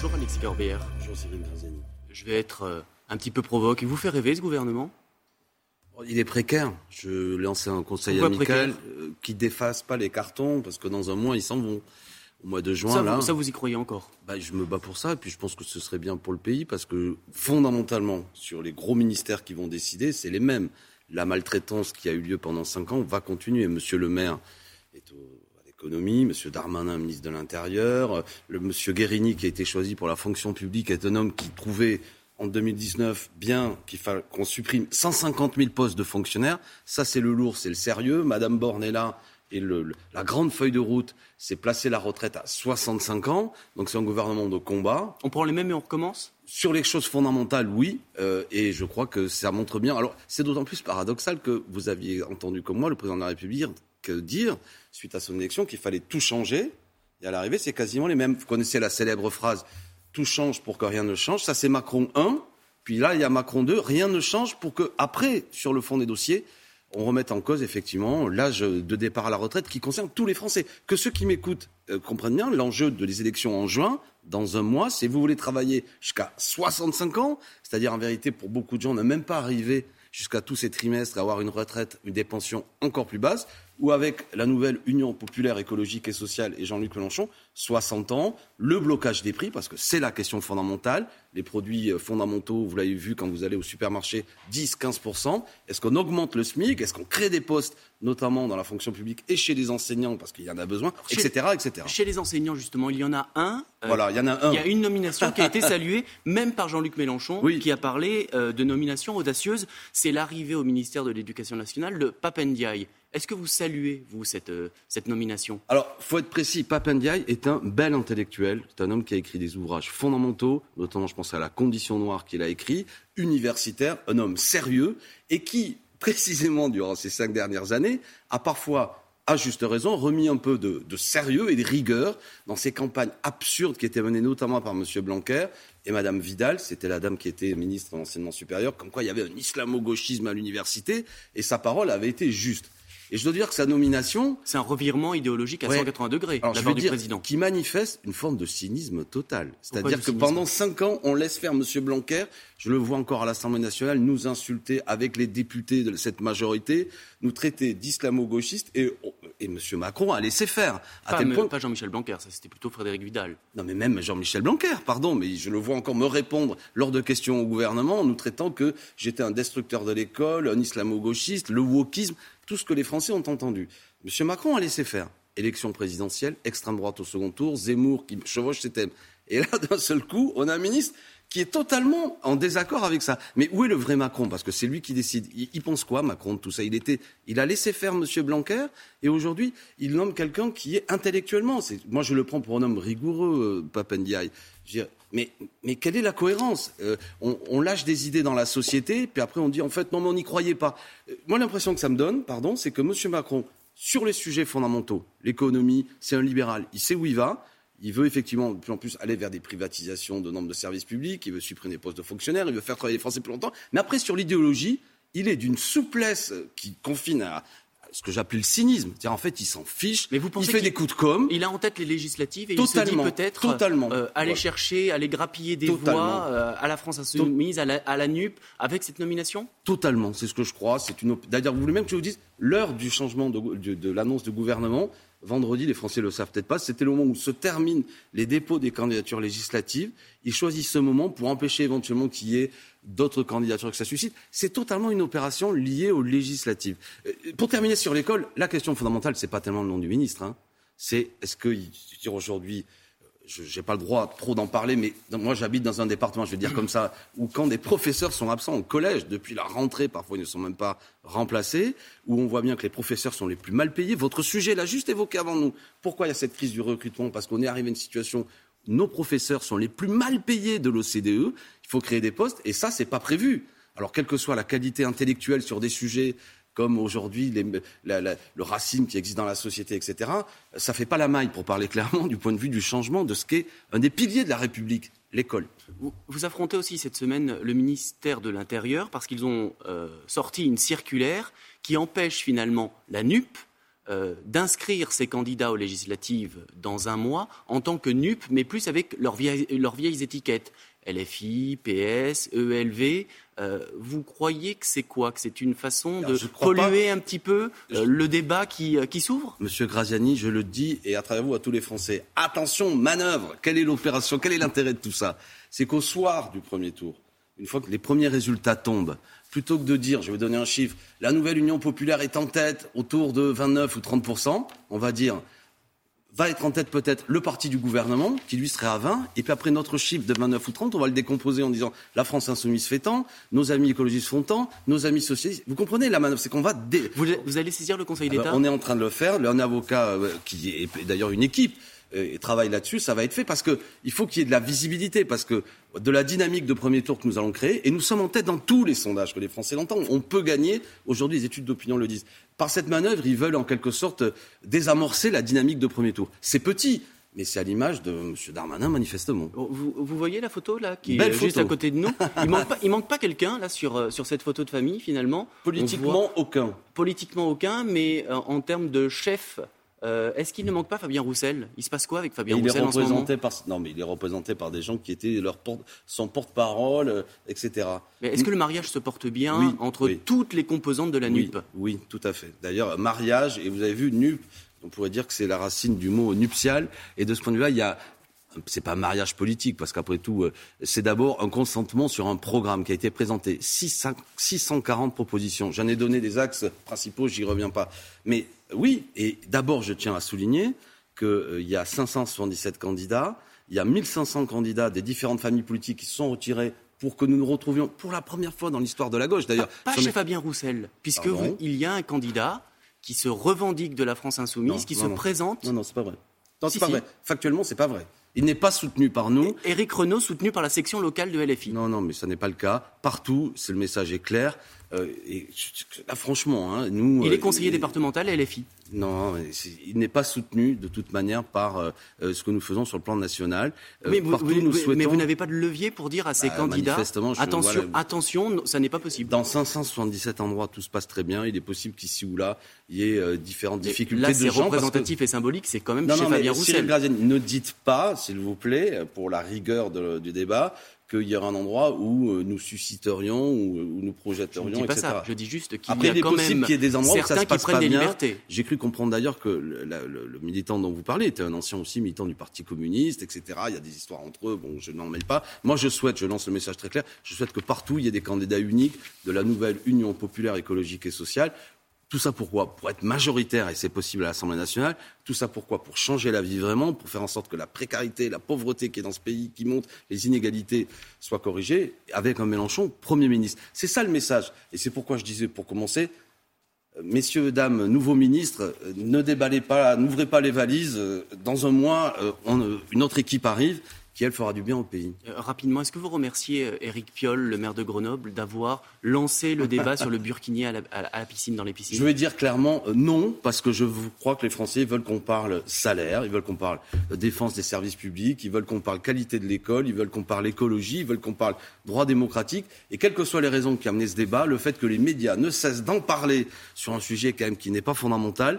Bonjour Alexis Corbière. Bonjour Cyril Garzani. Je vais être euh, un petit peu provoque. Il vous fait rêver ce gouvernement? Il est précaire. Je lancé un conseil amical euh, qui défasse pas les cartons parce que dans un mois ils s'en vont. Au mois de juin, ça, là. Vous, ça, vous y croyez encore? Bah, Je me bats pour ça et puis je pense que ce serait bien pour le pays parce que fondamentalement, sur les gros ministères qui vont décider, c'est les mêmes. La maltraitance qui a eu lieu pendant cinq ans va continuer. Monsieur le maire est au l'économie, M. Darmanin, ministre de l'Intérieur, le M. Guérini, qui a été choisi pour la fonction publique, est un homme qui trouvait en 2019 bien qu'il qu'on supprime 150 000 postes de fonctionnaires. Ça, c'est le lourd, c'est le sérieux. Madame Borne est là. Et le, la grande feuille de route, c'est placer la retraite à 65 ans. Donc c'est un gouvernement de combat. On prend les mêmes et on recommence? Sur les choses fondamentales, oui. Euh, et je crois que ça montre bien. Alors c'est d'autant plus paradoxal que vous aviez entendu comme moi le président de la République dire, suite à son élection, qu'il fallait tout changer. Et à l'arrivée, c'est quasiment les mêmes. Vous connaissez la célèbre phrase Tout change pour que rien ne change. Ça, c'est Macron 1. Puis là, il y a Macron 2. Rien ne change pour que, après, sur le fond des dossiers, on remette en cause effectivement l'âge de départ à la retraite qui concerne tous les Français. Que ceux qui m'écoutent euh, comprennent bien l'enjeu de les élections en juin, dans un mois, si vous voulez travailler jusqu'à 65 ans, c'est-à-dire en vérité pour beaucoup de gens, ne même pas arriver jusqu'à tous ces trimestres à avoir une retraite, une des pensions encore plus basse, ou avec la nouvelle Union populaire écologique et sociale et Jean-Luc Mélenchon, 60 ans, le blocage des prix, parce que c'est la question fondamentale, les produits euh, fondamentaux, vous l'avez vu quand vous allez au supermarché, 10-15%, est-ce qu'on augmente le SMIC, est-ce qu'on crée des postes, notamment dans la fonction publique et chez les enseignants, parce qu'il y en a besoin, etc., etc. Chez les enseignants, justement, il y en a un. Euh, voilà, il y en a un. Il y a une nomination qui a été saluée, même par Jean-Luc Mélenchon, qui a parlé euh, de nomination audacieuse. C'est l'arrivée au ministère de l'Éducation nationale de Papendiaï. Est-ce que vous saluez, vous, cette, euh, cette nomination? Alors, faut être précis, Papendiaï est un bel intellectuel. C'est un homme qui a écrit des ouvrages fondamentaux, notamment, je pense à La Condition Noire qu'il a écrit, universitaire, un homme sérieux, et qui, précisément durant ces cinq dernières années, a parfois à juste raison, remis un peu de, de, sérieux et de rigueur dans ces campagnes absurdes qui étaient menées notamment par M. Blanquer et Mme Vidal, c'était la dame qui était ministre de l'enseignement supérieur, comme quoi il y avait un islamo-gauchisme à l'université, et sa parole avait été juste. Et je dois dire que sa nomination. C'est un revirement idéologique à 180 degrés de la du président. Qui manifeste une forme de cynisme total. C'est-à-dire que pendant cinq ans, on laisse faire M. Blanquer. Je le vois encore à l'Assemblée nationale nous insulter avec les députés de cette majorité, nous traiter d'islamo-gauchistes et, et M. Macron a laissé faire. À pas, tel point... pas Jean-Michel Blanquer, ça c'était plutôt Frédéric Vidal. Non mais même Jean-Michel Blanquer, pardon, mais je le vois encore me répondre lors de questions au gouvernement, nous traitant que j'étais un destructeur de l'école, un islamo-gauchiste, le wokisme tout ce que les Français ont entendu. M. Macron a laissé faire. Élection présidentielle, extrême droite au second tour, Zemmour qui chevauche ses thèmes. Et là, d'un seul coup, on a un ministre qui est totalement en désaccord avec ça. Mais où est le vrai Macron? Parce que c'est lui qui décide. Il, pense quoi, Macron, de tout ça? Il, était, il a laissé faire M. Blanquer, et aujourd'hui, il nomme quelqu'un qui est intellectuellement. moi, je le prends pour un homme rigoureux, euh, Papendiaï. Mais, mais, quelle est la cohérence? Euh, on, lâche des idées dans la société, puis après on dit en fait non, mais on n'y croyait pas. Euh, moi, l'impression que ça me donne, pardon, c'est que M. Macron, sur les sujets fondamentaux, l'économie, c'est un libéral, il sait où il va. Il veut effectivement de plus en plus aller vers des privatisations de nombre de services publics, il veut supprimer des postes de fonctionnaires, il veut faire travailler les Français plus longtemps. Mais après, sur l'idéologie, il est d'une souplesse qui confine à, ce que j'appelle le cynisme. C'est-à-dire, en fait, il s'en fiche. Mais vous pensez il fait des coups de com. Il a en tête les législatives et il se dit peut-être totalement. Euh, aller chercher, aller grappiller des voix euh, à la France Insoumise, à la, à la NUP, avec cette nomination? Totalement. C'est ce que je crois. C'est une. D'ailleurs, vous voulez même que je vous dise l'heure du changement de, l'annonce de gouvernement. Vendredi, les Français le savent peut-être pas, c'était le moment où se terminent les dépôts des candidatures législatives. Ils choisissent ce moment pour empêcher éventuellement qu'il y ait d'autres candidatures que ça suscite. C'est totalement une opération liée aux législatives. Euh, pour terminer sur l'école, la question fondamentale, c'est pas tellement le nom du ministre. Hein. C'est est-ce que, dire aujourd'hui, je n'ai pas le droit trop d'en parler, mais moi j'habite dans un département, je vais dire comme ça, où quand des professeurs sont absents au collège depuis la rentrée, parfois ils ne sont même pas remplacés, où on voit bien que les professeurs sont les plus mal payés. Votre sujet l'a juste évoqué avant nous. Pourquoi il y a cette crise du recrutement? Parce qu'on est arrivé à une situation où nos professeurs sont les plus mal payés de l'OCDE il faut créer des postes, et ça, c'est pas prévu. Alors, quelle que soit la qualité intellectuelle sur des sujets comme aujourd'hui le racisme qui existe dans la société, etc., ça fait pas la maille, pour parler clairement, du point de vue du changement de ce qu'est un des piliers de la République, l'école. Vous, affrontez aussi cette semaine le ministère de l'Intérieur parce qu'ils ont euh, sorti une circulaire qui empêche finalement la NUP euh, d'inscrire ces candidats aux législatives dans un mois en tant que NUP, mais plus avec leurs vieilles, étiquettes. LFI, PS, ELV. Euh, vous croyez que c'est quoi? Que c'est une façon de polluer un petit peu euh, le débat qui, qui s'ouvre? Monsieur Graziani, je le dis, et à travers vous à tous les Français, attention, manœuvre. Quelle est l'opération? Quel est l'intérêt de tout ça? C'est qu'au soir du premier tour, une fois que les premiers résultats tombent, plutôt que de dire, je vais donner un chiffre, la nouvelle Union populaire est en tête autour de 29 ou 30% on va dire, va être en tête peut-être le parti du gouvernement, qui lui serait à 20, et puis après notre chiffre de 29 ou 30, on va le décomposer en disant la France insoumise fait tant, nos amis écologistes font tant, nos amis socialistes. Vous comprenez la manœuvre C'est qu'on va. Vous, allez saisir le Conseil ah ben, d'État? On est en train de le faire. Un avocat, euh, qui est d'ailleurs une équipe, et travaille là-dessus, ça va être fait parce qu'il faut qu'il y ait de la visibilité, parce que de la dynamique de premier tour que nous allons créer, et nous sommes en tête dans tous les sondages que les Français l'entendent. On peut gagner, aujourd'hui les études d'opinion le disent. Par cette manœuvre, ils veulent en quelque sorte désamorcer la dynamique de premier tour. C'est petit, mais c'est à l'image de M. Darmanin, manifestement. Vous, voyez la photo là, qui est juste à côté de nous? Il manque pas, manque pas quelqu'un là sur, euh, sur cette photo de famille finalement? Politiquement aucun. Politiquement aucun, mais euh, en termes de chef euh, est-ce qu'il ne manque pas Fabien Roussel? Il se passe quoi avec Fabien Roussel en ce moment? par... Non, mais il est représenté par des gens qui étaient leur son porte-parole, euh, etc. Mais est-ce que le mariage se porte bien entre toutes les composantes de la NUP oui, tout à fait. D'ailleurs, mariage, et vous avez vu, NUP, on pourrait dire que c'est la racine du mot nuptial. Et de ce point de vue-là, il y a c'est pas un mariage politique, parce qu'après tout, euh, c'est d'abord un consentement sur un programme qui a été présenté. 640 propositions. J'en ai donné des axes principaux, j'y reviens pas. Mais oui, et d'abord, je tiens à souligner qu'il euh, y a 577 candidats, il y a 1500 candidats des différentes familles politiques qui se sont retirés pour que nous nous retrouvions pour la première fois dans l'histoire de la gauche, d'ailleurs. Pas, chez Fabien Roussel, puisque il y a un candidat qui se revendique de la France insoumise, qui se présente. Non, non, c'est pas vrai. Non, c'est pas vrai. Factuellement, c'est pas vrai. Il n'est pas soutenu par nous. Éric Renault soutenu par la section locale de LFI. Non, non, mais ça n'est pas le cas. Partout, le message est clair. Euh, et là, franchement, hein, nous. Il est euh, conseiller départemental LFI. Non, il n'est pas soutenu de toute manière par euh, ce que nous faisons sur le plan national. mais, vous, mais vous n'avez pas de levier pour dire à ces bah, candidats attention, attention, ça n'est pas possible. Dans 577 endroits, tout se passe très bien. Il est possible qu'ici ou là, il y ait différentes difficultés là, c'est représentatif et symbolique. C'est quand même non, chez non, Fabien Roussel. ne dites pas, s'il vous plaît, pour la rigueur du débat, qu'il y aura un endroit où euh, nous susciterions, où, nous projetterions, je dis pas etc. Ça. Je dis juste qu'il y a quand même qu'il y ait des endroits où ça se passe pas bien. J'ai cru comprendre d'ailleurs que le, le, militant dont vous parlez était un ancien aussi militant du Parti communiste, etc. Il y a des histoires entre eux. Bon, je n'en mêle pas. Moi, je souhaite, je lance le message très clair, je souhaite que partout il y ait des candidats uniques de la nouvelle Union populaire écologique et sociale tout ça pourquoi? Pour être majoritaire, et c'est possible à l'Assemblée nationale. Tout ça pourquoi? Pour changer la vie vraiment, pour faire en sorte que la précarité, la pauvreté qui est dans ce pays, qui monte, les inégalités soient corrigées, avec un Mélenchon Premier ministre. C'est ça le message. Et c'est pourquoi je disais, pour commencer, euh, messieurs, dames, nouveaux ministres, euh, ne déballez pas, n'ouvrez pas les valises. Euh, dans un mois, une autre équipe arrive qui, elle, fera du bien au pays. Euh, rapidement, est-ce que vous remerciez euh, Éric Piolle, le maire de Grenoble, d'avoir lancé le débat sur le burkini à la, piscine, dans les piscines? Je vais dire clairement euh, non, parce que je crois que les Français veulent qu'on parle salaire, ils veulent qu'on parle défense des services publics, ils veulent qu'on parle qualité de l'école, ils veulent qu'on parle écologie, ils veulent qu'on parle droit démocratique. Et quelles que soient les raisons qui ont amené ce débat, le fait que les médias ne cessent d'en parler sur un sujet quand même qui n'est pas fondamental,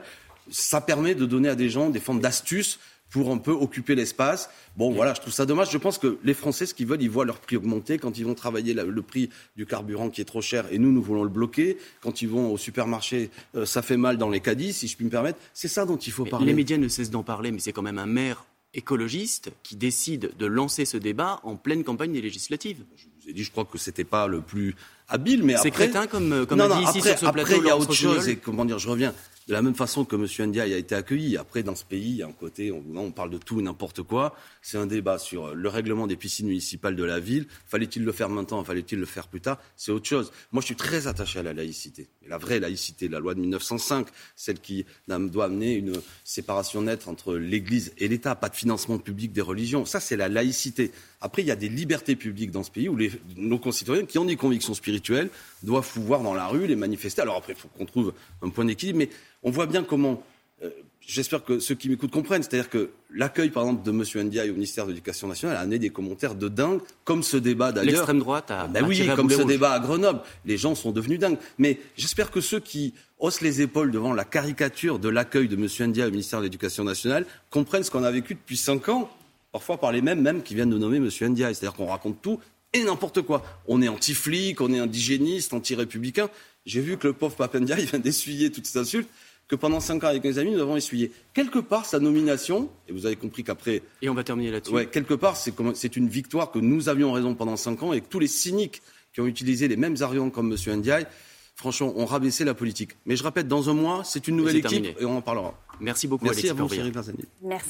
ça permet de donner à des gens des formes d'astuces pour un peu occuper l'espace. Bon, voilà, je trouve ça dommage. Je pense que les Français, ce qu'ils veulent, ils voient leur prix augmenter. Quand ils vont travailler le prix du carburant qui est trop cher, et nous, nous voulons le bloquer. Quand ils vont au supermarché, euh, ça fait mal dans les caddies, si je puis me permettre. C'est ça dont il faut parler. Les médias ne cessent d'en parler, mais c'est quand même un maire écologiste qui décide de lancer ce débat en pleine campagne des législatives. Je vous ai dit, je crois que c'était pas le plus habile, mais après. C'est crétin comme, comme non, dit ici sur ce plateau. Après, il y a autre chose, et comment dire, je reviens de la même façon que M. Ndiaye a été accueilli. Après, dans ce pays, il y a un côté, on, on parle de tout et n'importe quoi. C'est un débat sur le règlement des piscines municipales de la ville. Fallait-il le faire maintenant? Fallait-il le faire plus tard? C'est autre chose. Moi, je suis très attaché à la laïcité. la vraie laïcité, la loi de 1905, celle qui doit amener une séparation nette entre l'Église et l'État, pas de financement public des religions. Ça, c'est la laïcité. Après, il y a des libertés publiques dans ce pays où les, nos concitoyens qui ont des convictions spirituelles doivent pouvoir dans la rue les manifester. Alors après, il faut qu'on trouve un point d'équilibre, mais on voit bien comment, euh, j'espère que ceux qui m'écoutent comprennent, c'est-à-dire que l'accueil, par exemple, de M. Ndiaye au ministère de l'Éducation nationale a amené des commentaires de dingue, comme ce débat d'ailleurs. L'extrême droite a. Ben oui, comme ce débat à Grenoble. Les gens sont devenus dingues. Mais j'espère que ceux qui haussent les épaules devant la caricature de l'accueil de M. Ndiaye au ministère de l'Éducation nationale comprennent ce qu'on a vécu depuis cinq ans, parfois par les mêmes, même qui viennent de nommer M. Ndiaye. C'est-à-dire qu'on raconte tout et n'importe quoi. On est anti-flic, on est indigéniste, anti-républicain. J'ai vu que le pauvre Papendia, il vient d'essuyer toutes ces insultes que pendant cinq ans avec mes amis, nous avons essuyé. Quelque part, sa nomination, et vous avez compris qu'après... Et on va terminer là-dessus. Ouais, quelque part, c'est une victoire que nous avions raison pendant cinq ans et que tous les cyniques qui ont utilisé les mêmes arguments comme M. Ndiaye, franchement, ont rabaissé la politique. Mais je répète, dans un mois, c'est une nouvelle équipe et on en parlera. Merci beaucoup, Merci Alexis à vous.